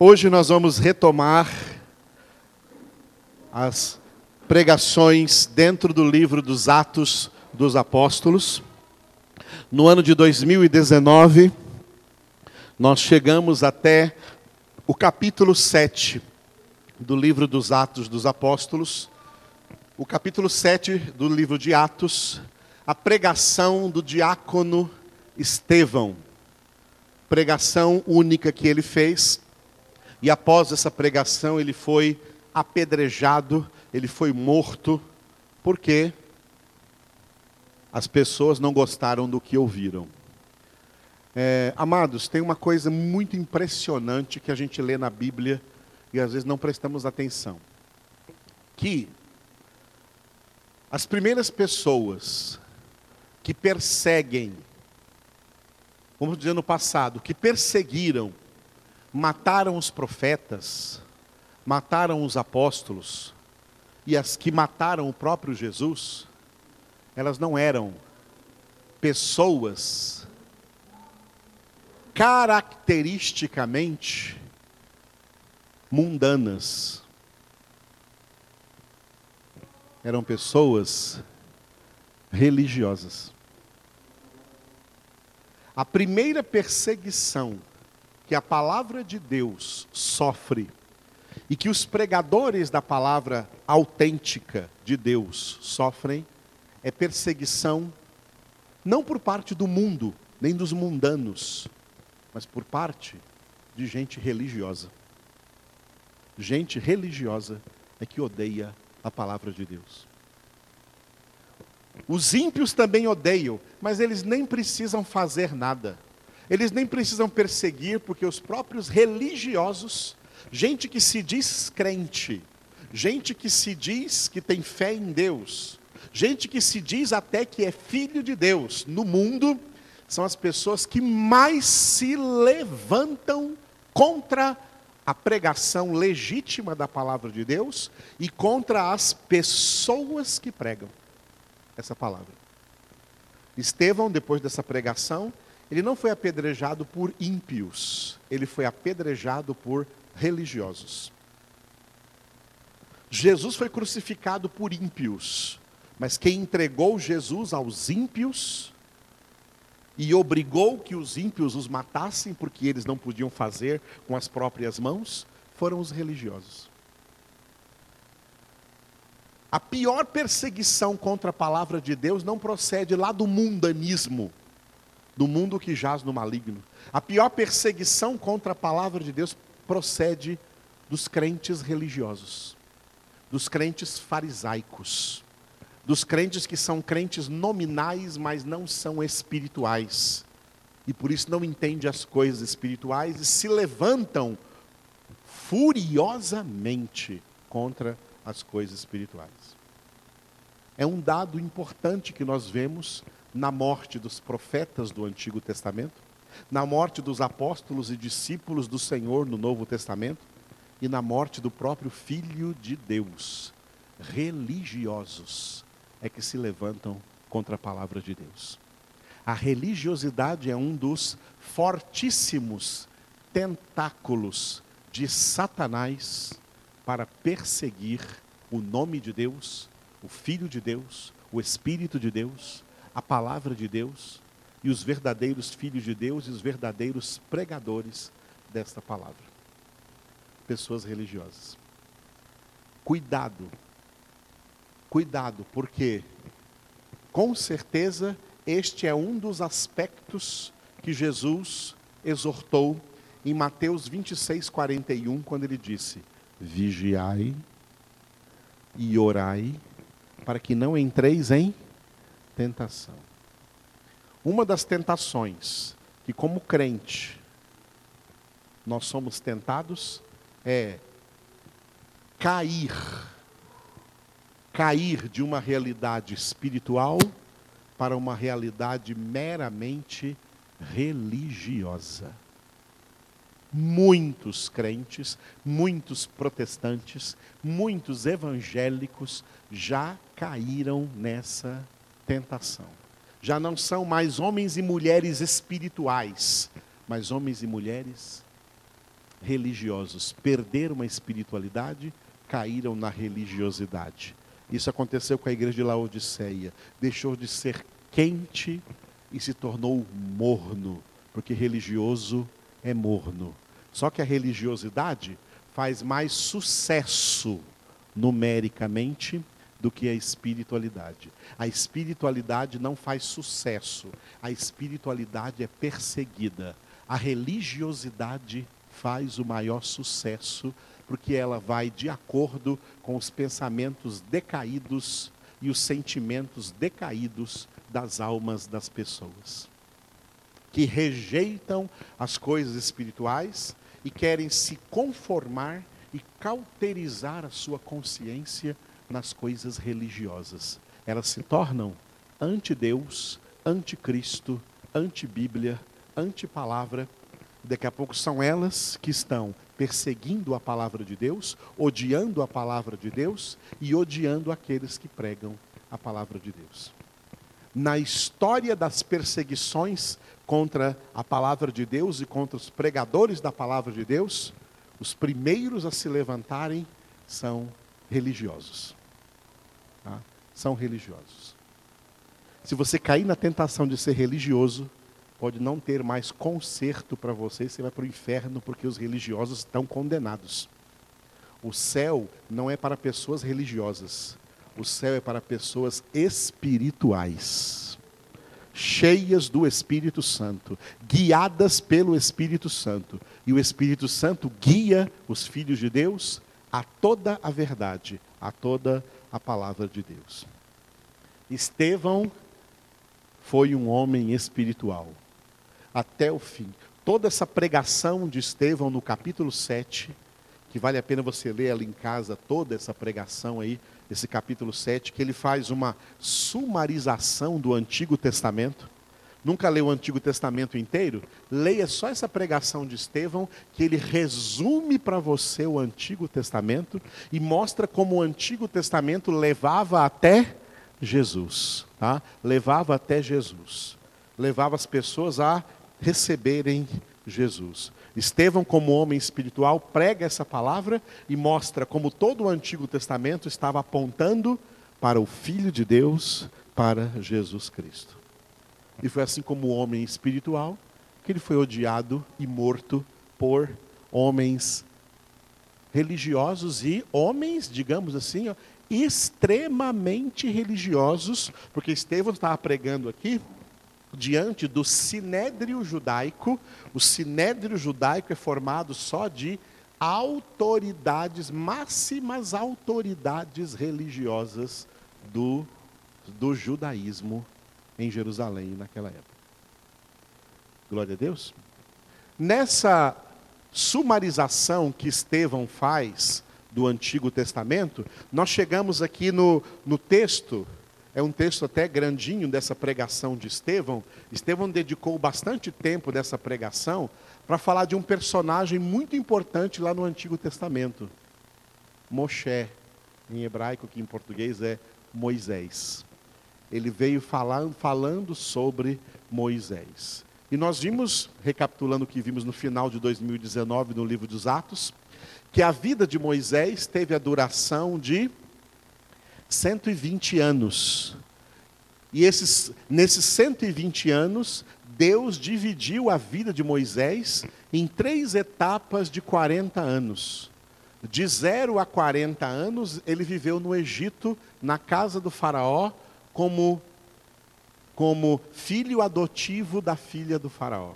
Hoje nós vamos retomar as pregações dentro do livro dos Atos dos Apóstolos. No ano de 2019, nós chegamos até o capítulo 7 do livro dos Atos dos Apóstolos. O capítulo 7 do livro de Atos, a pregação do diácono Estevão. Pregação única que ele fez e após essa pregação, ele foi apedrejado, ele foi morto, porque as pessoas não gostaram do que ouviram. É, amados, tem uma coisa muito impressionante que a gente lê na Bíblia e às vezes não prestamos atenção. Que as primeiras pessoas que perseguem, vamos dizer no passado, que perseguiram mataram os profetas, mataram os apóstolos, e as que mataram o próprio Jesus, elas não eram pessoas caracteristicamente mundanas. Eram pessoas religiosas. A primeira perseguição que a palavra de Deus sofre e que os pregadores da palavra autêntica de Deus sofrem é perseguição não por parte do mundo, nem dos mundanos, mas por parte de gente religiosa. Gente religiosa é que odeia a palavra de Deus. Os ímpios também odeiam, mas eles nem precisam fazer nada. Eles nem precisam perseguir, porque os próprios religiosos, gente que se diz crente, gente que se diz que tem fé em Deus, gente que se diz até que é filho de Deus no mundo, são as pessoas que mais se levantam contra a pregação legítima da palavra de Deus e contra as pessoas que pregam essa palavra. Estevão, depois dessa pregação, ele não foi apedrejado por ímpios, ele foi apedrejado por religiosos. Jesus foi crucificado por ímpios, mas quem entregou Jesus aos ímpios e obrigou que os ímpios os matassem, porque eles não podiam fazer com as próprias mãos, foram os religiosos. A pior perseguição contra a palavra de Deus não procede lá do mundanismo, do mundo que jaz no maligno. A pior perseguição contra a palavra de Deus procede dos crentes religiosos, dos crentes farisaicos, dos crentes que são crentes nominais, mas não são espirituais. E por isso não entendem as coisas espirituais e se levantam furiosamente contra as coisas espirituais. É um dado importante que nós vemos na morte dos profetas do Antigo Testamento, na morte dos apóstolos e discípulos do Senhor no Novo Testamento e na morte do próprio Filho de Deus. Religiosos é que se levantam contra a palavra de Deus. A religiosidade é um dos fortíssimos tentáculos de Satanás para perseguir o nome de Deus, o Filho de Deus, o Espírito de Deus a palavra de Deus e os verdadeiros filhos de Deus e os verdadeiros pregadores desta palavra. Pessoas religiosas. Cuidado. Cuidado, porque com certeza este é um dos aspectos que Jesus exortou em Mateus 26, 41, quando ele disse: Vigiai e orai, para que não entreis em tentação. Uma das tentações que, como crente, nós somos tentados é cair, cair de uma realidade espiritual para uma realidade meramente religiosa. Muitos crentes, muitos protestantes, muitos evangélicos já caíram nessa tentação. Já não são mais homens e mulheres espirituais, mas homens e mulheres religiosos. Perderam a espiritualidade, caíram na religiosidade. Isso aconteceu com a igreja de Laodiceia. Deixou de ser quente e se tornou morno, porque religioso é morno. Só que a religiosidade faz mais sucesso numericamente do que a espiritualidade. A espiritualidade não faz sucesso, a espiritualidade é perseguida. A religiosidade faz o maior sucesso, porque ela vai de acordo com os pensamentos decaídos e os sentimentos decaídos das almas das pessoas, que rejeitam as coisas espirituais e querem se conformar e cauterizar a sua consciência nas coisas religiosas. Elas se tornam anti-Deus, anti-Cristo, anti-Bíblia, anti-palavra. Daqui a pouco são elas que estão perseguindo a palavra de Deus, odiando a palavra de Deus e odiando aqueles que pregam a palavra de Deus. Na história das perseguições contra a palavra de Deus e contra os pregadores da palavra de Deus, os primeiros a se levantarem são religiosos. Tá? São religiosos. Se você cair na tentação de ser religioso, pode não ter mais conserto para você, você vai para o inferno porque os religiosos estão condenados. O céu não é para pessoas religiosas, o céu é para pessoas espirituais, cheias do Espírito Santo, guiadas pelo Espírito Santo. E o Espírito Santo guia os filhos de Deus a toda a verdade, a toda a palavra de Deus. Estevão foi um homem espiritual até o fim. Toda essa pregação de Estevão no capítulo 7, que vale a pena você ler ela em casa, toda essa pregação aí, esse capítulo 7, que ele faz uma sumarização do Antigo Testamento. Nunca leu o Antigo Testamento inteiro? Leia só essa pregação de Estevão, que ele resume para você o Antigo Testamento e mostra como o Antigo Testamento levava até Jesus, tá? Levava até Jesus. Levava as pessoas a receberem Jesus. Estevão, como homem espiritual, prega essa palavra e mostra como todo o Antigo Testamento estava apontando para o Filho de Deus, para Jesus Cristo. E foi assim como homem espiritual que ele foi odiado e morto por homens religiosos e homens, digamos assim, ó, extremamente religiosos, porque Estevão estava pregando aqui diante do sinédrio judaico. O sinédrio judaico é formado só de autoridades, máximas autoridades religiosas do, do judaísmo em Jerusalém naquela época. Glória a Deus. Nessa sumarização que Estevão faz do Antigo Testamento, nós chegamos aqui no, no texto é um texto até grandinho dessa pregação de Estevão. Estevão dedicou bastante tempo dessa pregação para falar de um personagem muito importante lá no Antigo Testamento. Moshe, em hebraico, que em português é Moisés. Ele veio falando, falando sobre Moisés. E nós vimos, recapitulando o que vimos no final de 2019 no livro dos Atos, que a vida de Moisés teve a duração de 120 anos. E esses, nesses 120 anos, Deus dividiu a vida de Moisés em três etapas de 40 anos. De 0 a 40 anos, ele viveu no Egito, na casa do Faraó, como, como filho adotivo da filha do Faraó.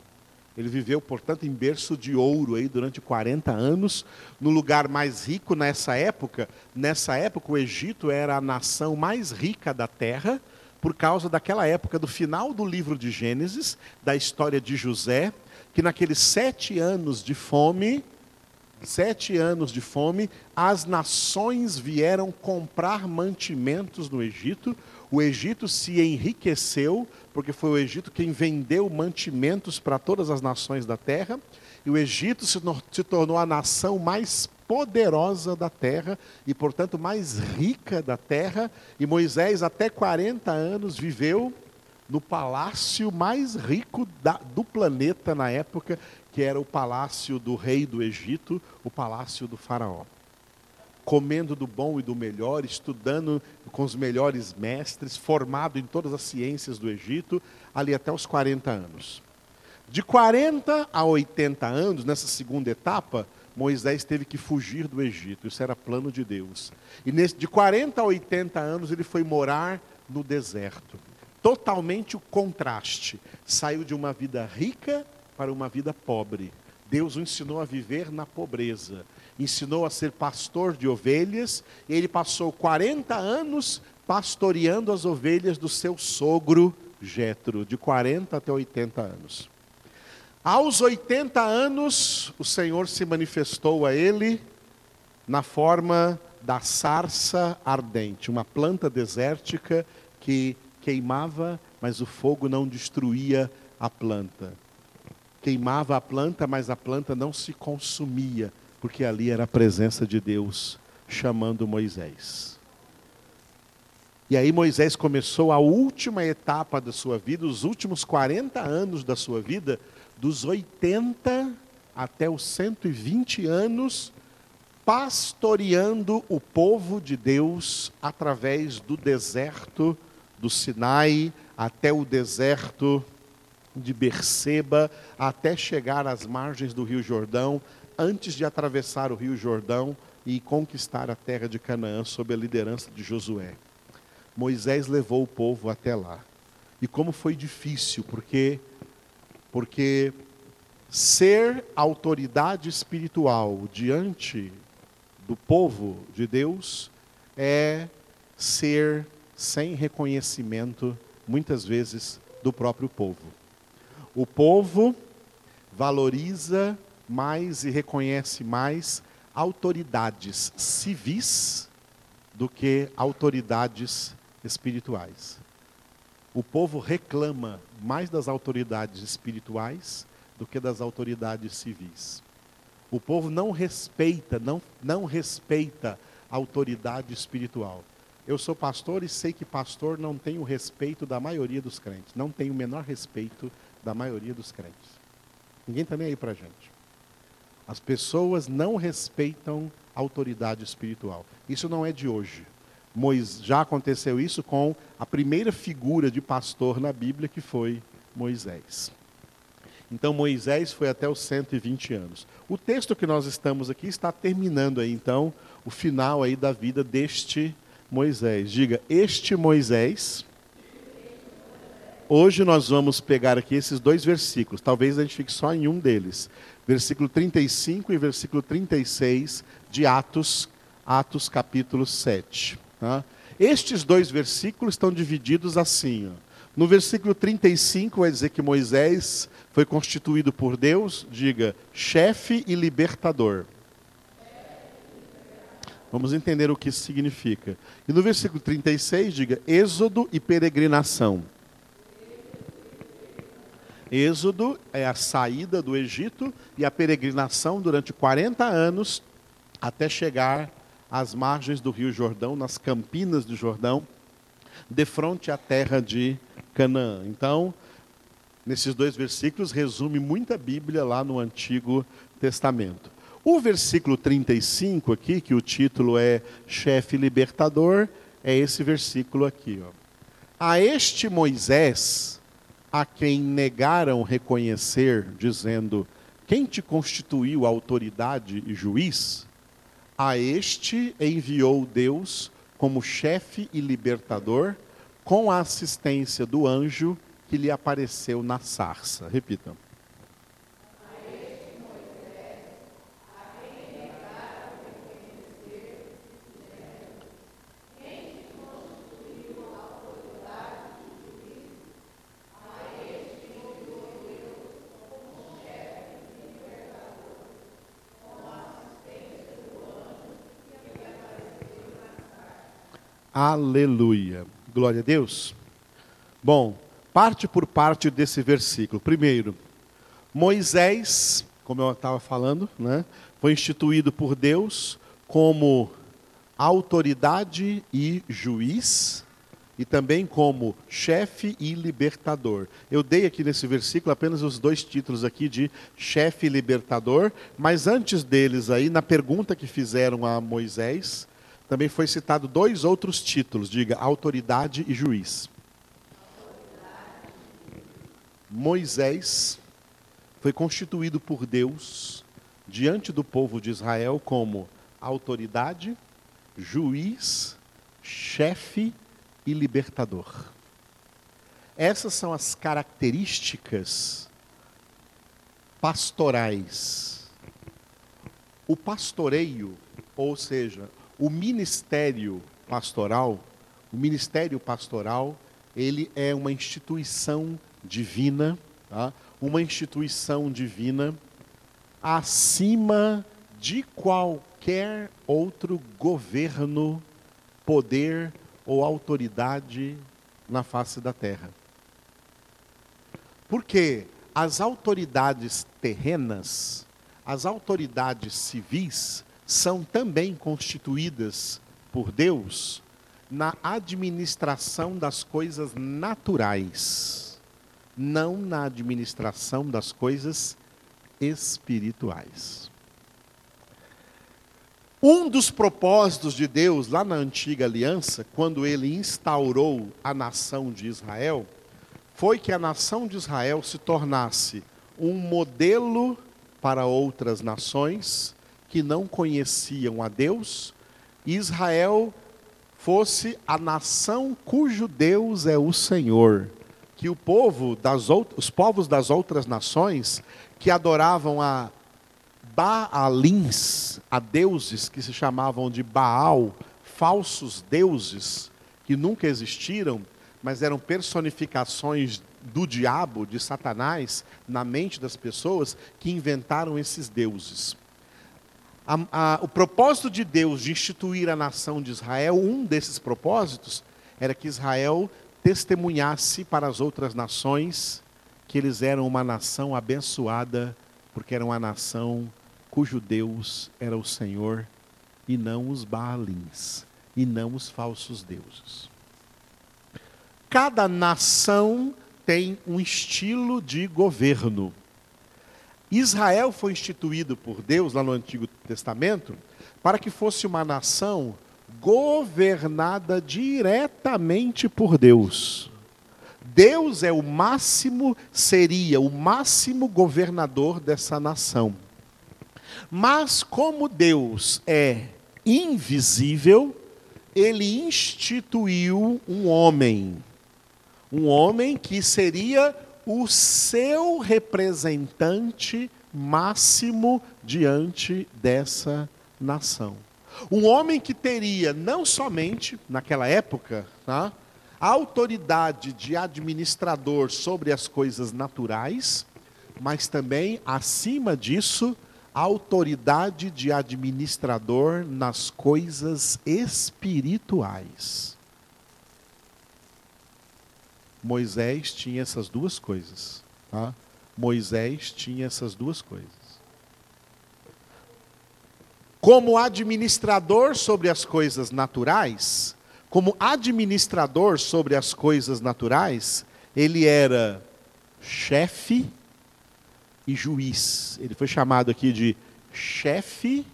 Ele viveu, portanto, em berço de ouro aí durante 40 anos, no lugar mais rico nessa época. Nessa época, o Egito era a nação mais rica da terra, por causa daquela época do final do livro de Gênesis, da história de José, que naqueles sete anos de fome, sete anos de fome, as nações vieram comprar mantimentos no Egito. O Egito se enriqueceu porque foi o Egito quem vendeu mantimentos para todas as nações da terra, e o Egito se, se tornou a nação mais poderosa da terra e, portanto, mais rica da terra, e Moisés, até 40 anos, viveu no palácio mais rico da, do planeta na época, que era o palácio do rei do Egito, o palácio do Faraó. Comendo do bom e do melhor, estudando com os melhores mestres, formado em todas as ciências do Egito, ali até os 40 anos. De 40 a 80 anos, nessa segunda etapa, Moisés teve que fugir do Egito. Isso era plano de Deus. E nesse, de 40 a 80 anos ele foi morar no deserto. Totalmente o contraste. Saiu de uma vida rica para uma vida pobre. Deus o ensinou a viver na pobreza. Ensinou a ser pastor de ovelhas. E ele passou 40 anos pastoreando as ovelhas do seu sogro Jetro, de 40 até 80 anos. Aos 80 anos, o Senhor se manifestou a ele na forma da sarça ardente, uma planta desértica que queimava, mas o fogo não destruía a planta. Queimava a planta, mas a planta não se consumia, porque ali era a presença de Deus chamando Moisés. E aí Moisés começou a última etapa da sua vida, os últimos 40 anos da sua vida, dos 80 até os 120 anos, pastoreando o povo de Deus através do deserto do Sinai até o deserto de Berseba, até chegar às margens do Rio Jordão, antes de atravessar o Rio Jordão e conquistar a terra de Canaã sob a liderança de Josué. Moisés levou o povo até lá. E como foi difícil, porque porque ser autoridade espiritual diante do povo de Deus é ser sem reconhecimento, muitas vezes, do próprio povo. O povo valoriza mais e reconhece mais autoridades civis do que autoridades espirituais. O povo reclama mais das autoridades espirituais do que das autoridades civis. O povo não respeita, não, não respeita a autoridade espiritual. Eu sou pastor e sei que pastor não tem o respeito da maioria dos crentes. Não tem o menor respeito da maioria dos crentes. Ninguém está nem aí para a gente. As pessoas não respeitam autoridade espiritual. Isso não é de hoje. Moisés, já aconteceu isso com a primeira figura de pastor na Bíblia, que foi Moisés. Então Moisés foi até os 120 anos. O texto que nós estamos aqui está terminando aí, então, o final aí da vida deste Moisés. Diga, este Moisés. Hoje nós vamos pegar aqui esses dois versículos, talvez a gente fique só em um deles. Versículo 35 e versículo 36 de Atos, Atos capítulo 7. Tá? Estes dois versículos estão divididos assim. Ó. No versículo 35 vai dizer que Moisés foi constituído por Deus, diga, chefe e libertador. Vamos entender o que isso significa. E no versículo 36, diga, êxodo e peregrinação. Êxodo é a saída do Egito e a peregrinação durante 40 anos até chegar às margens do Rio Jordão, nas campinas do Jordão, de frente à terra de Canaã. Então, nesses dois versículos, resume muita Bíblia lá no Antigo Testamento. O versículo 35 aqui, que o título é Chefe Libertador, é esse versículo aqui. Ó. A este Moisés, a quem negaram reconhecer, dizendo: Quem te constituiu autoridade e juiz? A este enviou Deus como chefe e libertador, com a assistência do anjo que lhe apareceu na sarça. Repitam. Aleluia. Glória a Deus. Bom, parte por parte desse versículo. Primeiro, Moisés, como eu estava falando, né, foi instituído por Deus como autoridade e juiz e também como chefe e libertador. Eu dei aqui nesse versículo apenas os dois títulos aqui de chefe e libertador, mas antes deles aí, na pergunta que fizeram a Moisés, também foi citado dois outros títulos, diga, autoridade e juiz. Moisés foi constituído por Deus diante do povo de Israel como autoridade, juiz, chefe e libertador. Essas são as características pastorais. O pastoreio, ou seja, o ministério pastoral, o ministério pastoral, ele é uma instituição divina, tá? uma instituição divina acima de qualquer outro governo, poder ou autoridade na face da terra. Porque as autoridades terrenas, as autoridades civis, são também constituídas por Deus na administração das coisas naturais, não na administração das coisas espirituais. Um dos propósitos de Deus lá na antiga aliança, quando ele instaurou a nação de Israel, foi que a nação de Israel se tornasse um modelo para outras nações que não conheciam a Deus, Israel fosse a nação cujo Deus é o Senhor, que o povo das os povos das outras nações que adoravam a Baalins, a deuses que se chamavam de Baal, falsos deuses que nunca existiram, mas eram personificações do diabo, de Satanás, na mente das pessoas que inventaram esses deuses. A, a, o propósito de Deus de instituir a nação de Israel, um desses propósitos, era que Israel testemunhasse para as outras nações que eles eram uma nação abençoada, porque era uma nação cujo Deus era o Senhor e não os Baalins, e não os falsos deuses. Cada nação tem um estilo de governo. Israel foi instituído por Deus lá no Antigo Testamento para que fosse uma nação governada diretamente por Deus. Deus é o máximo, seria o máximo governador dessa nação. Mas como Deus é invisível, ele instituiu um homem. Um homem que seria o seu representante máximo diante dessa nação. Um homem que teria não somente, naquela época, tá, a autoridade de administrador sobre as coisas naturais, mas também, acima disso, autoridade de administrador nas coisas espirituais. Moisés tinha essas duas coisas. Tá? Moisés tinha essas duas coisas. Como administrador sobre as coisas naturais, como administrador sobre as coisas naturais, ele era chefe e juiz. Ele foi chamado aqui de chefe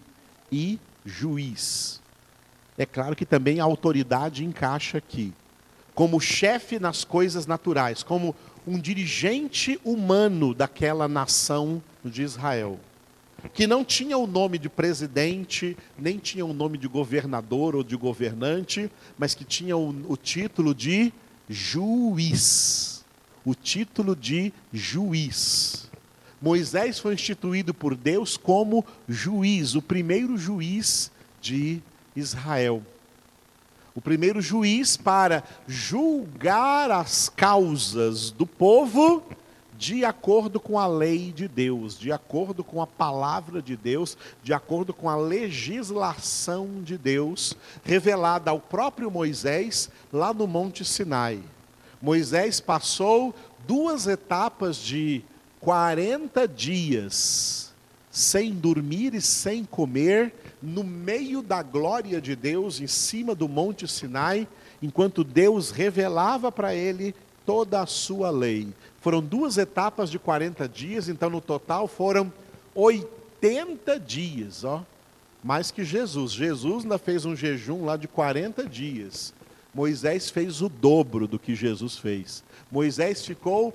e juiz. É claro que também a autoridade encaixa aqui. Como chefe nas coisas naturais, como um dirigente humano daquela nação de Israel. Que não tinha o nome de presidente, nem tinha o nome de governador ou de governante, mas que tinha o, o título de juiz. O título de juiz. Moisés foi instituído por Deus como juiz, o primeiro juiz de Israel. O primeiro juiz para julgar as causas do povo de acordo com a lei de Deus, de acordo com a palavra de Deus, de acordo com a legislação de Deus, revelada ao próprio Moisés lá no Monte Sinai. Moisés passou duas etapas de 40 dias sem dormir e sem comer, no meio da glória de Deus, em cima do Monte Sinai, enquanto Deus revelava para ele toda a sua lei. Foram duas etapas de 40 dias, então no total foram 80 dias, ó. Mais que Jesus. Jesus ainda fez um jejum lá de 40 dias. Moisés fez o dobro do que Jesus fez. Moisés ficou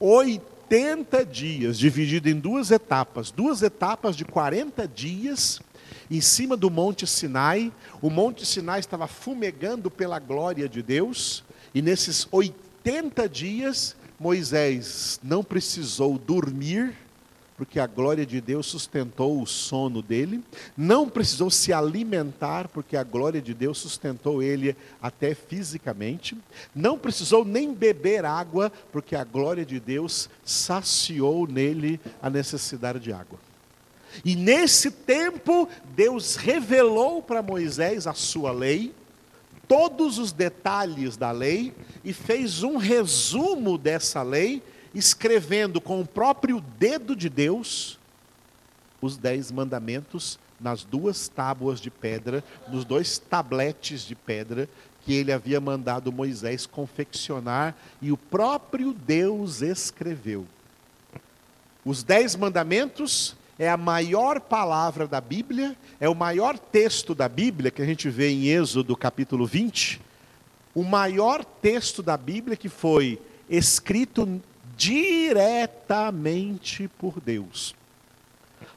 80 dias, dividido em duas etapas, duas etapas de 40 dias em cima do Monte Sinai. O Monte Sinai estava fumegando pela glória de Deus, e nesses 80 dias Moisés não precisou dormir, porque a glória de Deus sustentou o sono dele, não precisou se alimentar, porque a glória de Deus sustentou ele até fisicamente, não precisou nem beber água, porque a glória de Deus saciou nele a necessidade de água. E nesse tempo, Deus revelou para Moisés a sua lei, todos os detalhes da lei, e fez um resumo dessa lei, escrevendo com o próprio dedo de Deus os dez mandamentos nas duas tábuas de pedra, nos dois tabletes de pedra que ele havia mandado Moisés confeccionar e o próprio Deus escreveu. Os dez mandamentos é a maior palavra da Bíblia, é o maior texto da Bíblia que a gente vê em Êxodo capítulo 20, o maior texto da Bíblia que foi escrito diretamente por Deus.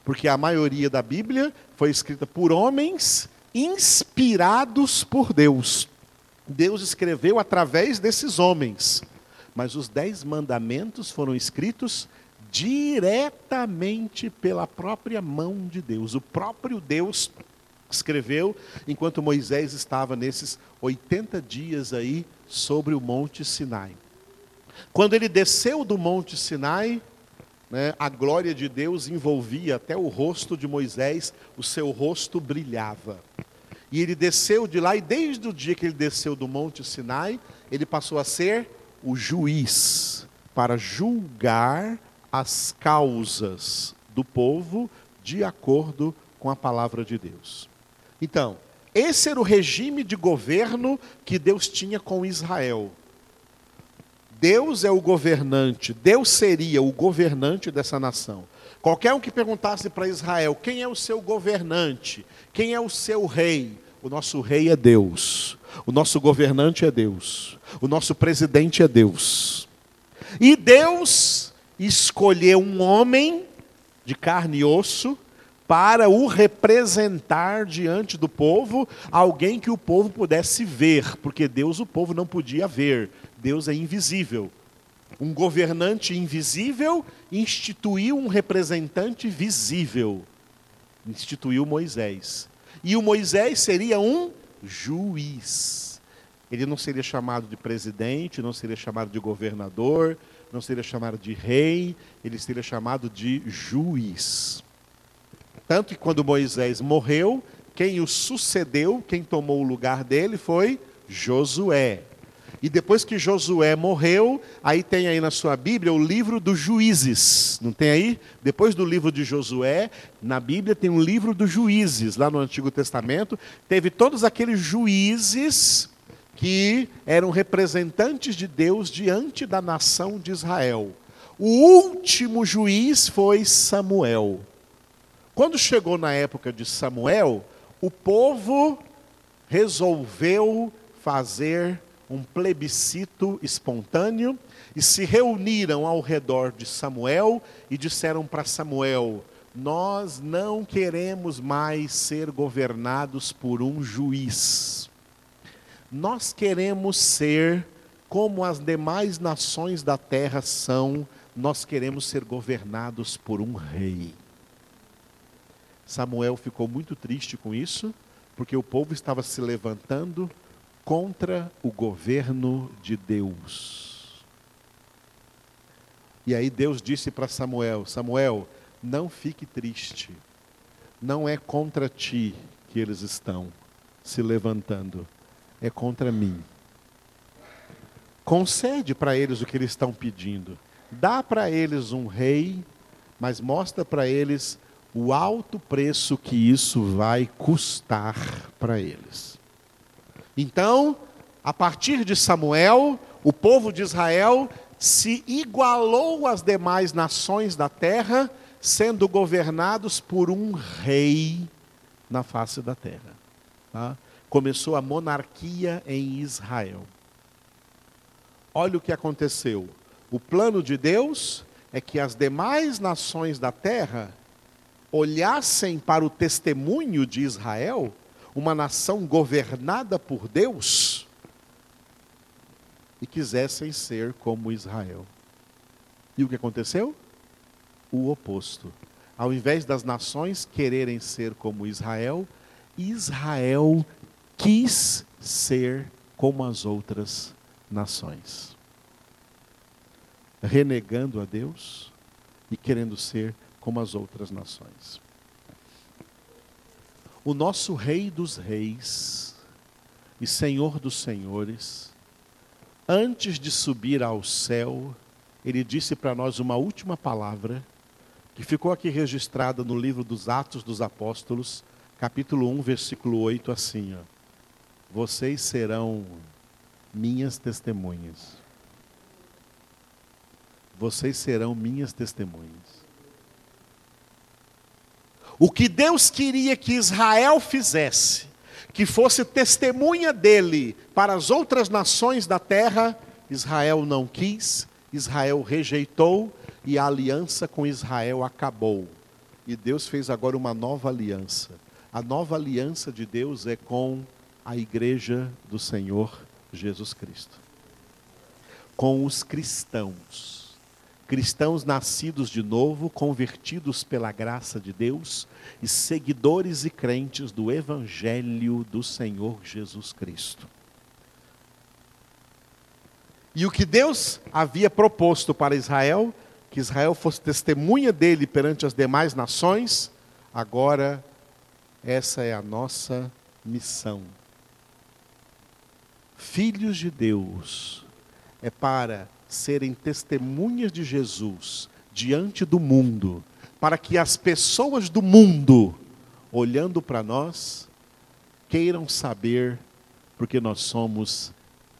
Porque a maioria da Bíblia foi escrita por homens inspirados por Deus. Deus escreveu através desses homens. Mas os dez mandamentos foram escritos diretamente pela própria mão de Deus. O próprio Deus escreveu enquanto Moisés estava nesses 80 dias aí sobre o Monte Sinai. Quando ele desceu do Monte Sinai, né, a glória de Deus envolvia até o rosto de Moisés, o seu rosto brilhava. E ele desceu de lá, e desde o dia que ele desceu do Monte Sinai, ele passou a ser o juiz para julgar as causas do povo de acordo com a palavra de Deus. Então, esse era o regime de governo que Deus tinha com Israel. Deus é o governante, Deus seria o governante dessa nação. Qualquer um que perguntasse para Israel quem é o seu governante, quem é o seu rei, o nosso rei é Deus, o nosso governante é Deus, o nosso presidente é Deus. E Deus escolher um homem de carne e osso para o representar diante do povo, alguém que o povo pudesse ver, porque Deus o povo não podia ver, Deus é invisível. Um governante invisível instituiu um representante visível, instituiu Moisés. E o Moisés seria um juiz. Ele não seria chamado de presidente, não seria chamado de governador, não seria chamado de rei, ele seria chamado de juiz. Tanto que quando Moisés morreu, quem o sucedeu, quem tomou o lugar dele foi Josué. E depois que Josué morreu, aí tem aí na sua Bíblia o livro dos juízes. Não tem aí? Depois do livro de Josué, na Bíblia tem um livro dos juízes. Lá no Antigo Testamento, teve todos aqueles juízes que eram representantes de Deus diante da nação de Israel. O último juiz foi Samuel. Quando chegou na época de Samuel, o povo resolveu fazer um plebiscito espontâneo e se reuniram ao redor de Samuel e disseram para Samuel: Nós não queremos mais ser governados por um juiz. Nós queremos ser como as demais nações da terra são, nós queremos ser governados por um rei. Samuel ficou muito triste com isso, porque o povo estava se levantando contra o governo de Deus. E aí Deus disse para Samuel: Samuel, não fique triste, não é contra ti que eles estão se levantando é contra mim. Concede para eles o que eles estão pedindo. Dá para eles um rei, mas mostra para eles o alto preço que isso vai custar para eles. Então, a partir de Samuel, o povo de Israel se igualou às demais nações da terra, sendo governados por um rei na face da terra. Tá? Começou a monarquia em Israel. Olha o que aconteceu. O plano de Deus é que as demais nações da terra olhassem para o testemunho de Israel, uma nação governada por Deus, e quisessem ser como Israel. E o que aconteceu? O oposto. Ao invés das nações quererem ser como Israel, Israel quis ser como as outras nações. Renegando a Deus e querendo ser como as outras nações. O nosso Rei dos Reis e Senhor dos Senhores antes de subir ao céu, ele disse para nós uma última palavra, que ficou aqui registrada no livro dos Atos dos Apóstolos, capítulo 1, versículo 8, assim: ó, Vocês serão minhas testemunhas. Vocês serão minhas testemunhas. O que Deus queria que Israel fizesse, que fosse testemunha dele para as outras nações da terra, Israel não quis, Israel rejeitou e a aliança com Israel acabou. E Deus fez agora uma nova aliança. A nova aliança de Deus é com a igreja do Senhor Jesus Cristo. Com os cristãos cristãos nascidos de novo, convertidos pela graça de Deus e seguidores e crentes do Evangelho do Senhor Jesus Cristo. E o que Deus havia proposto para Israel, que Israel fosse testemunha dele perante as demais nações, agora essa é a nossa missão. Filhos de Deus é para serem testemunhas de Jesus diante do mundo, para que as pessoas do mundo, olhando para nós, queiram saber porque nós somos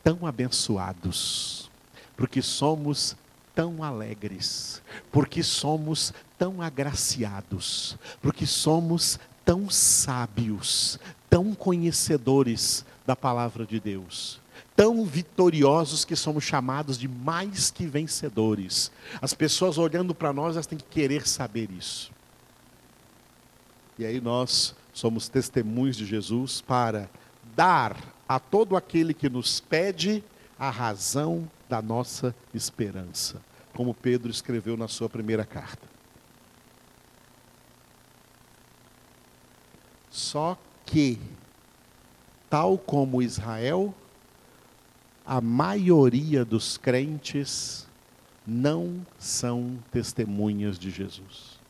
tão abençoados, porque somos tão alegres, porque somos tão agraciados, porque somos tão sábios, tão conhecedores da palavra de Deus tão vitoriosos que somos chamados de mais que vencedores. As pessoas olhando para nós, elas têm que querer saber isso. E aí nós somos testemunhos de Jesus para dar a todo aquele que nos pede a razão da nossa esperança, como Pedro escreveu na sua primeira carta. Só que, tal como Israel, a maioria dos crentes não são testemunhas de Jesus.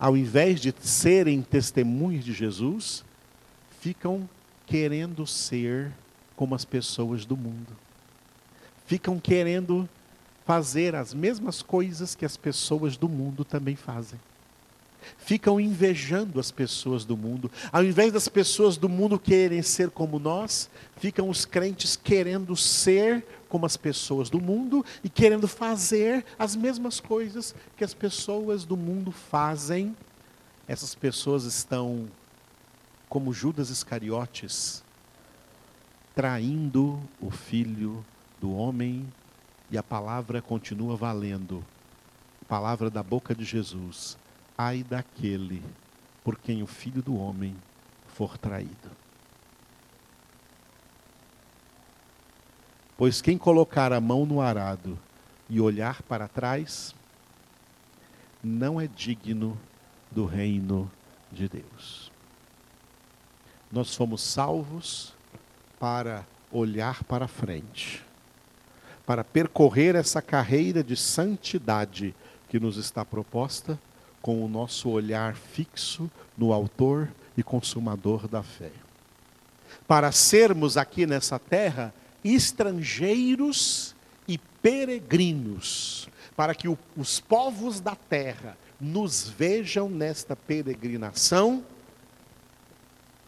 Ao invés de serem testemunhas de Jesus, ficam querendo ser como as pessoas do mundo. Ficam querendo fazer as mesmas coisas que as pessoas do mundo também fazem ficam invejando as pessoas do mundo. Ao invés das pessoas do mundo quererem ser como nós, ficam os crentes querendo ser como as pessoas do mundo e querendo fazer as mesmas coisas que as pessoas do mundo fazem. Essas pessoas estão como Judas Iscariotes, traindo o filho do homem, e a palavra continua valendo. palavra da boca de Jesus ai daquele por quem o filho do homem for traído. Pois quem colocar a mão no arado e olhar para trás, não é digno do reino de Deus. Nós fomos salvos para olhar para frente, para percorrer essa carreira de santidade que nos está proposta com o nosso olhar fixo no Autor e Consumador da fé. Para sermos aqui nessa terra estrangeiros e peregrinos, para que o, os povos da terra nos vejam nesta peregrinação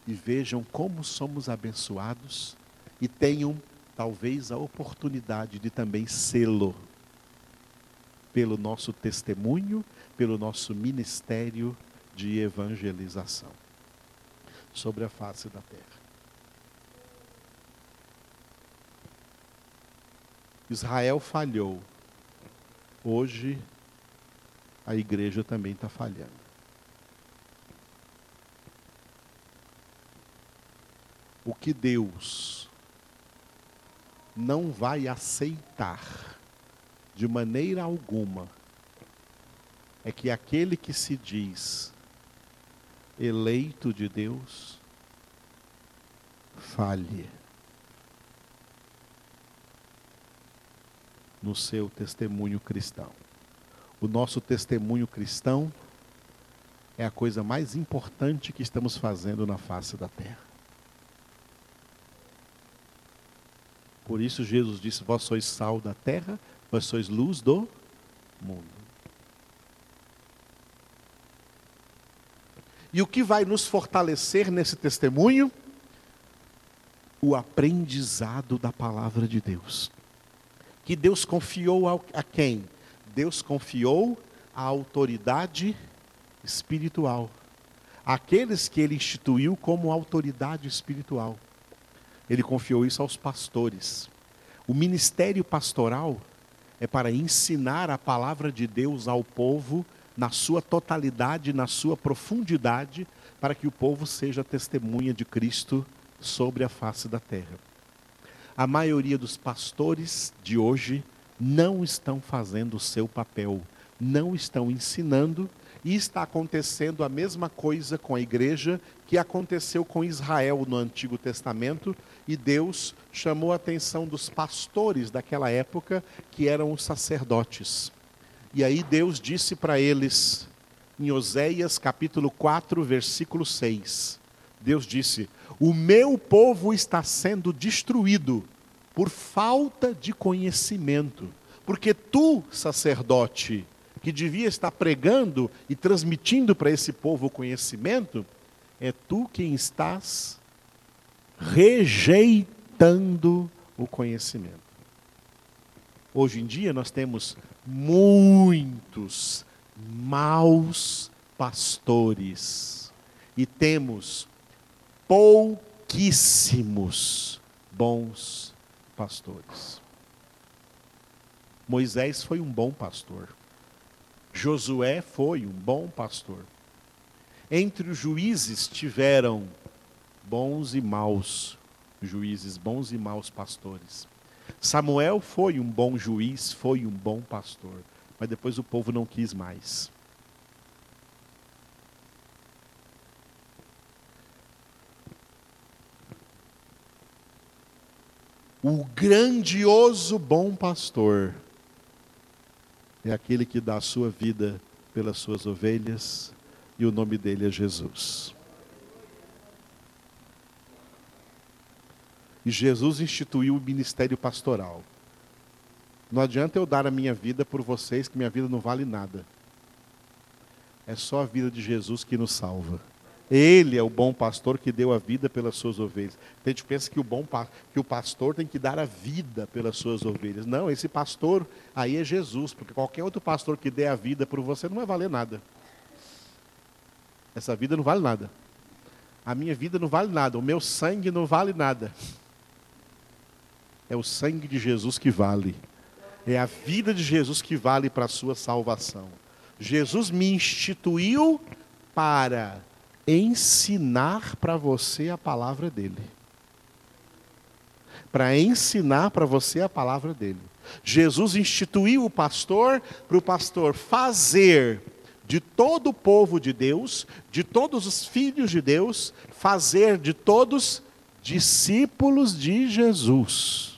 e vejam como somos abençoados e tenham talvez a oportunidade de também sê-lo pelo nosso testemunho, pelo nosso ministério de evangelização sobre a face da terra. Israel falhou. Hoje a igreja também está falhando. O que Deus não vai aceitar de maneira alguma é que aquele que se diz eleito de Deus falhe no seu testemunho cristão. O nosso testemunho cristão é a coisa mais importante que estamos fazendo na face da terra. Por isso Jesus disse: Vós sois sal da terra, vós sois luz do mundo. E o que vai nos fortalecer nesse testemunho? O aprendizado da palavra de Deus. Que Deus confiou a quem? Deus confiou a autoridade espiritual. Aqueles que ele instituiu como autoridade espiritual. Ele confiou isso aos pastores. O ministério pastoral é para ensinar a palavra de Deus ao povo na sua totalidade, na sua profundidade, para que o povo seja testemunha de Cristo sobre a face da terra. A maioria dos pastores de hoje não estão fazendo o seu papel, não estão ensinando, e está acontecendo a mesma coisa com a igreja que aconteceu com Israel no Antigo Testamento, e Deus chamou a atenção dos pastores daquela época, que eram os sacerdotes. E aí Deus disse para eles, em Oséias capítulo 4, versículo 6, Deus disse: O meu povo está sendo destruído por falta de conhecimento, porque tu, sacerdote, que devia estar pregando e transmitindo para esse povo o conhecimento, é tu quem estás rejeitando o conhecimento. Hoje em dia nós temos muitos maus pastores e temos pouquíssimos bons pastores. Moisés foi um bom pastor. Josué foi um bom pastor. Entre os juízes tiveram bons e maus juízes, bons e maus pastores. Samuel foi um bom juiz, foi um bom pastor, mas depois o povo não quis mais. O grandioso bom pastor é aquele que dá a sua vida pelas suas ovelhas, e o nome dele é Jesus. E Jesus instituiu o ministério pastoral. Não adianta eu dar a minha vida por vocês, que minha vida não vale nada. É só a vida de Jesus que nos salva. Ele é o bom pastor que deu a vida pelas suas ovelhas. A gente pensa que o bom que o pastor tem que dar a vida pelas suas ovelhas. Não, esse pastor aí é Jesus, porque qualquer outro pastor que dê a vida por você não vai valer nada. Essa vida não vale nada. A minha vida não vale nada, o meu sangue não vale nada. É o sangue de Jesus que vale. É a vida de Jesus que vale para a sua salvação. Jesus me instituiu para ensinar para você a palavra dele. Para ensinar para você a palavra dele. Jesus instituiu o pastor para o pastor fazer de todo o povo de Deus, de todos os filhos de Deus, fazer de todos discípulos de Jesus.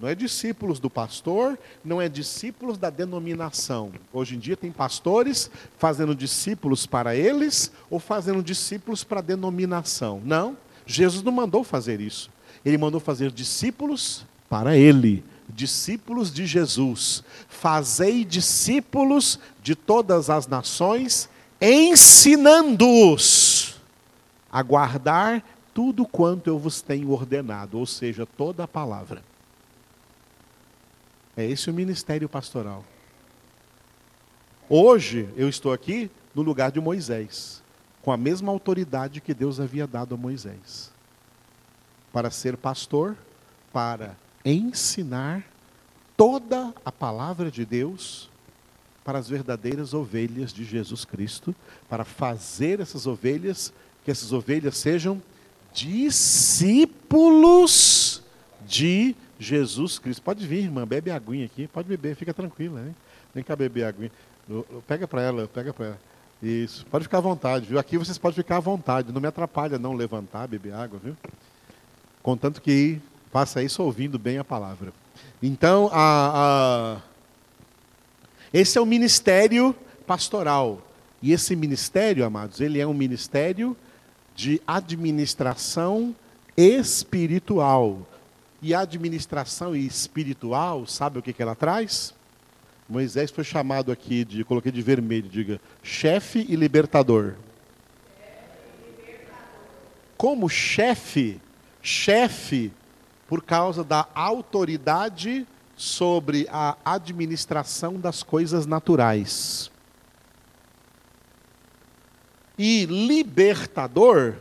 Não é discípulos do pastor, não é discípulos da denominação. Hoje em dia tem pastores fazendo discípulos para eles ou fazendo discípulos para a denominação. Não, Jesus não mandou fazer isso. Ele mandou fazer discípulos para ele, discípulos de Jesus. Fazei discípulos de todas as nações, ensinando-os a guardar tudo quanto eu vos tenho ordenado, ou seja, toda a palavra. É esse o ministério pastoral. Hoje eu estou aqui no lugar de Moisés, com a mesma autoridade que Deus havia dado a Moisés, para ser pastor, para ensinar toda a palavra de Deus para as verdadeiras ovelhas de Jesus Cristo, para fazer essas ovelhas, que essas ovelhas sejam discípulos de Jesus Cristo. Pode vir, irmã, bebe aguinha aqui, pode beber, fica tranquila, hein? Vem cá beber aguinha. Pega para ela, pega para ela. Isso, pode ficar à vontade, viu? Aqui vocês podem ficar à vontade, não me atrapalha não levantar, beber água, viu? Contanto que faça isso ouvindo bem a palavra. Então, a, a... esse é o ministério pastoral. E esse ministério, amados, ele é um ministério de administração espiritual. E a administração espiritual, sabe o que, que ela traz? Moisés foi chamado aqui de, coloquei de vermelho, diga, chefe e libertador. Como chefe, chefe por causa da autoridade sobre a administração das coisas naturais. E libertador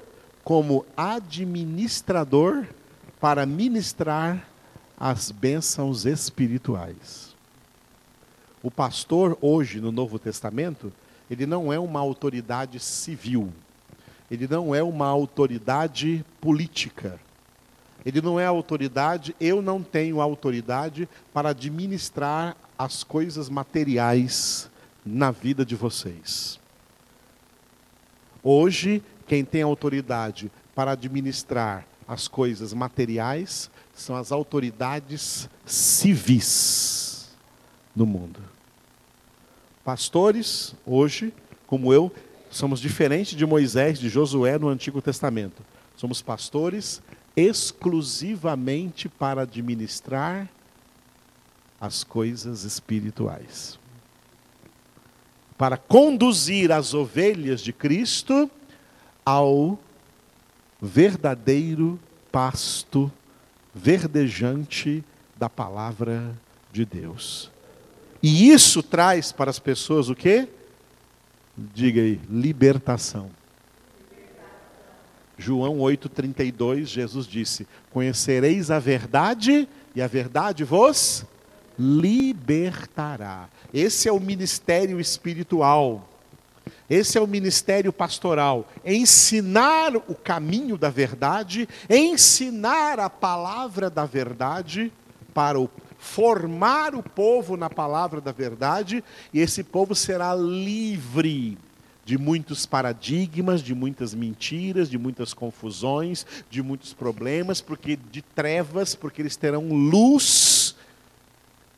como administrador para ministrar as bênçãos espirituais. O pastor, hoje, no Novo Testamento, ele não é uma autoridade civil, ele não é uma autoridade política, ele não é autoridade, eu não tenho autoridade para administrar as coisas materiais na vida de vocês. Hoje, quem tem autoridade para administrar as coisas materiais são as autoridades civis no mundo. Pastores, hoje, como eu, somos diferentes de Moisés, de Josué no Antigo Testamento. Somos pastores exclusivamente para administrar as coisas espirituais. Para conduzir as ovelhas de Cristo ao verdadeiro pasto verdejante da palavra de Deus. E isso traz para as pessoas o quê? Diga aí, libertação. João 8,32, Jesus disse: Conhecereis a verdade, e a verdade vos libertará. Esse é o ministério espiritual. Esse é o ministério pastoral. Ensinar o caminho da verdade, ensinar a palavra da verdade para o formar o povo na palavra da verdade, e esse povo será livre de muitos paradigmas, de muitas mentiras, de muitas confusões, de muitos problemas, porque de trevas, porque eles terão luz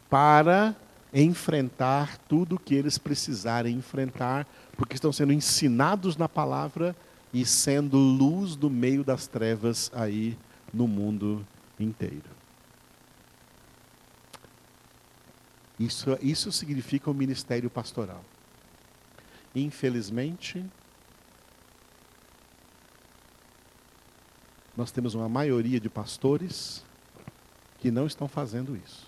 para enfrentar tudo o que eles precisarem enfrentar, porque estão sendo ensinados na palavra e sendo luz do meio das trevas aí no mundo inteiro. Isso, isso significa o ministério pastoral. Infelizmente, nós temos uma maioria de pastores que não estão fazendo isso.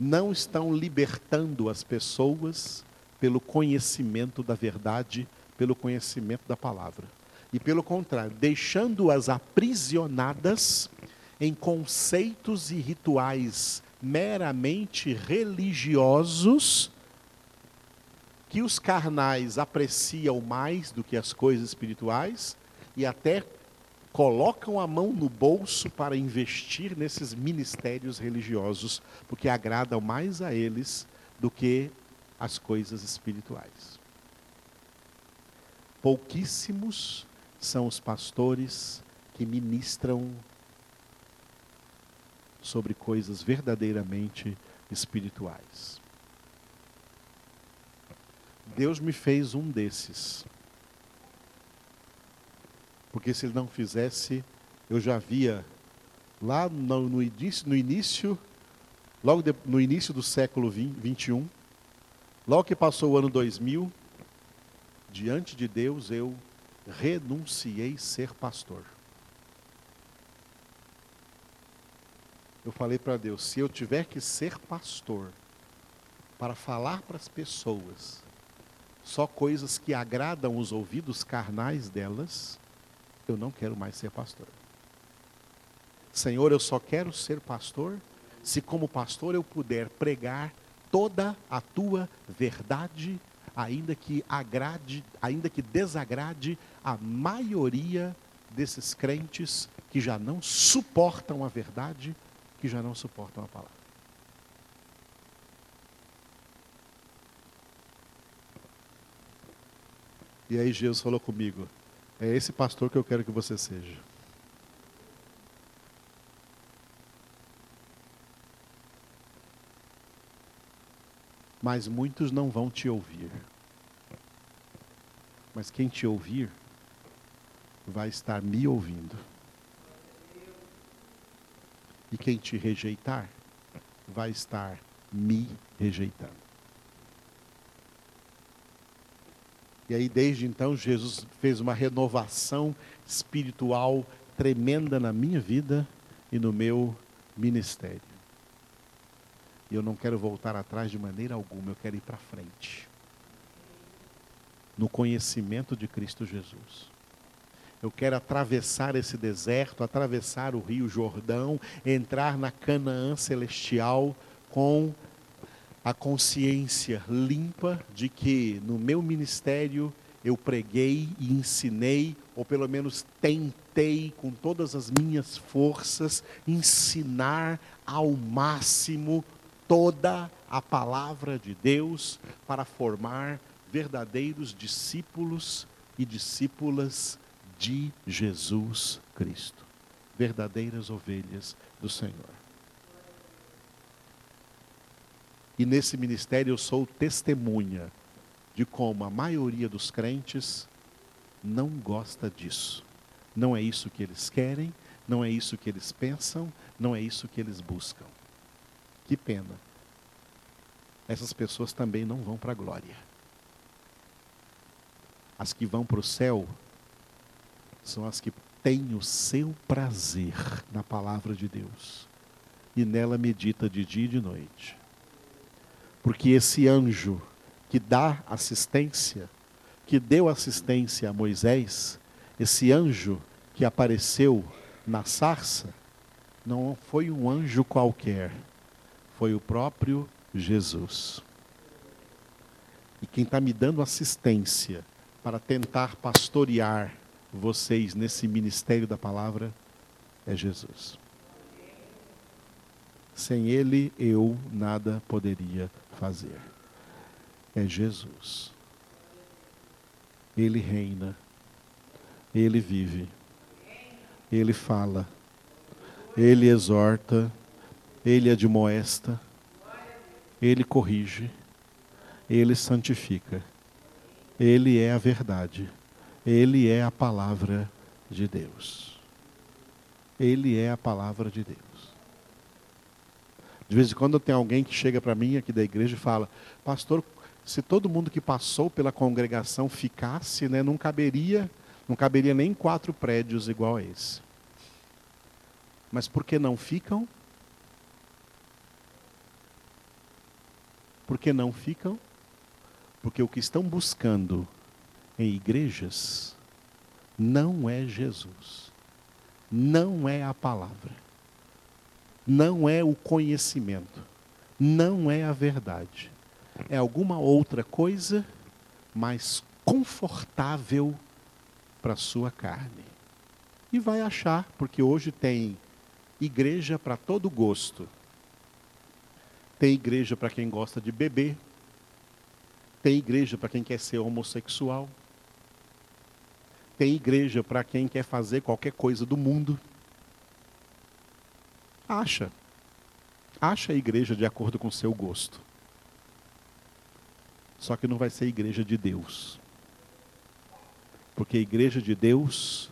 Não estão libertando as pessoas pelo conhecimento da verdade, pelo conhecimento da palavra. E pelo contrário, deixando-as aprisionadas em conceitos e rituais meramente religiosos que os carnais apreciam mais do que as coisas espirituais e até colocam a mão no bolso para investir nesses ministérios religiosos, porque agradam mais a eles do que as coisas espirituais. Pouquíssimos são os pastores que ministram sobre coisas verdadeiramente espirituais. Deus me fez um desses. Porque se ele não fizesse, eu já via lá no, no início, no início, logo de, no início do século 20, 21, logo que passou o ano 2000, diante de Deus eu renunciei ser pastor. Eu falei para Deus: se eu tiver que ser pastor para falar para as pessoas só coisas que agradam os ouvidos carnais delas, eu não quero mais ser pastor. Senhor, eu só quero ser pastor se, como pastor, eu puder pregar toda a tua verdade, ainda que agrade, ainda que desagrade a maioria desses crentes que já não suportam a verdade, que já não suportam a palavra. E aí Jesus falou comigo: é esse pastor que eu quero que você seja. Mas muitos não vão te ouvir. Mas quem te ouvir vai estar me ouvindo. E quem te rejeitar vai estar me rejeitando. E aí, desde então, Jesus fez uma renovação espiritual tremenda na minha vida e no meu ministério. E eu não quero voltar atrás de maneira alguma, eu quero ir para frente. No conhecimento de Cristo Jesus. Eu quero atravessar esse deserto, atravessar o Rio Jordão, entrar na Canaã celestial com a consciência limpa de que no meu ministério eu preguei e ensinei, ou pelo menos tentei com todas as minhas forças ensinar ao máximo toda a palavra de Deus para formar verdadeiros discípulos e discípulas de Jesus Cristo, verdadeiras ovelhas do Senhor. E nesse ministério eu sou testemunha de como a maioria dos crentes não gosta disso. Não é isso que eles querem, não é isso que eles pensam, não é isso que eles buscam. Que pena. Essas pessoas também não vão para a glória. As que vão para o céu são as que têm o seu prazer na palavra de Deus e nela medita de dia e de noite. Porque esse anjo que dá assistência, que deu assistência a Moisés, esse anjo que apareceu na sarça, não foi um anjo qualquer, foi o próprio Jesus. E quem está me dando assistência para tentar pastorear vocês nesse ministério da palavra é Jesus. Sem Ele eu nada poderia fazer. É Jesus. Ele reina. Ele vive. Ele fala. Ele exorta. Ele admoesta. Ele corrige. Ele santifica. Ele é a verdade. Ele é a palavra de Deus. Ele é a palavra de Deus. De vez em quando tem alguém que chega para mim aqui da igreja e fala: Pastor, se todo mundo que passou pela congregação ficasse, né, não caberia, não caberia nem quatro prédios igual a esse. Mas por que não ficam? Por que não ficam? Porque o que estão buscando em igrejas não é Jesus, não é a palavra não é o conhecimento, não é a verdade. É alguma outra coisa mais confortável para a sua carne. E vai achar, porque hoje tem igreja para todo gosto. Tem igreja para quem gosta de beber. Tem igreja para quem quer ser homossexual. Tem igreja para quem quer fazer qualquer coisa do mundo. Acha. Acha a igreja de acordo com o seu gosto. Só que não vai ser igreja de Deus. Porque a igreja de Deus,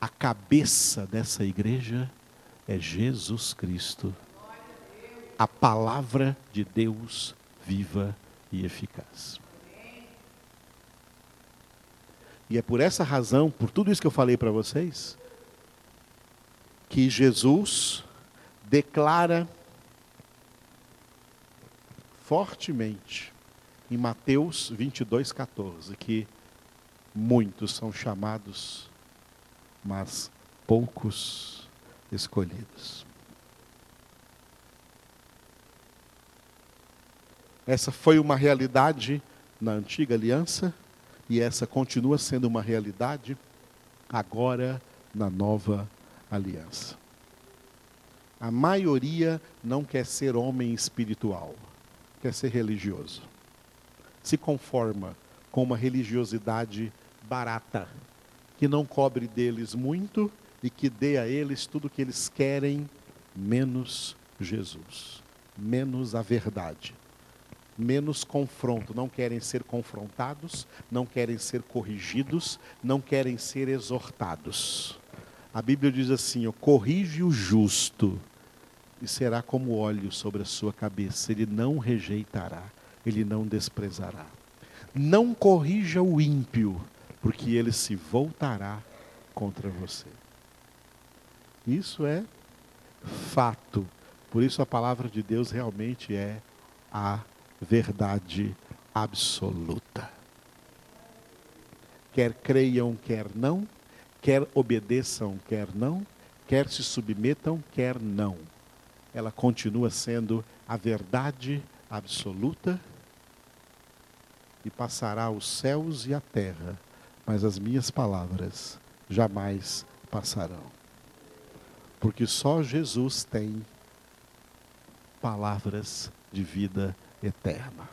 a cabeça dessa igreja é Jesus Cristo. A palavra de Deus viva e eficaz. E é por essa razão, por tudo isso que eu falei para vocês, que Jesus declara fortemente em Mateus 22, 14, que muitos são chamados, mas poucos escolhidos. Essa foi uma realidade na antiga aliança e essa continua sendo uma realidade agora na nova aliança. A maioria não quer ser homem espiritual, quer ser religioso. Se conforma com uma religiosidade barata, que não cobre deles muito e que dê a eles tudo o que eles querem, menos Jesus, menos a verdade, menos confronto. Não querem ser confrontados, não querem ser corrigidos, não querem ser exortados. A Bíblia diz assim: corrige o justo e será como óleo sobre a sua cabeça. Ele não rejeitará, ele não desprezará. Não corrija o ímpio, porque ele se voltará contra você. Isso é fato. Por isso a palavra de Deus realmente é a verdade absoluta. Quer creiam, quer não, quer obedeçam, quer não, quer se submetam, quer não. Ela continua sendo a verdade absoluta e passará os céus e a terra, mas as minhas palavras jamais passarão. Porque só Jesus tem palavras de vida eterna.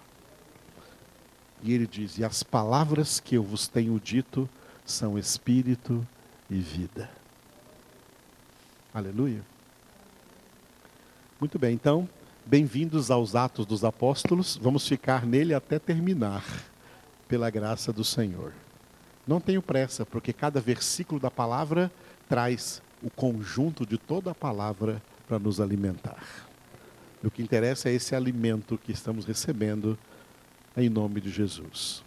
E ele diz: E as palavras que eu vos tenho dito são espírito e vida. Aleluia. Muito bem, então, bem-vindos aos Atos dos Apóstolos. Vamos ficar nele até terminar, pela graça do Senhor. Não tenho pressa, porque cada versículo da palavra traz o conjunto de toda a palavra para nos alimentar. O que interessa é esse alimento que estamos recebendo em nome de Jesus.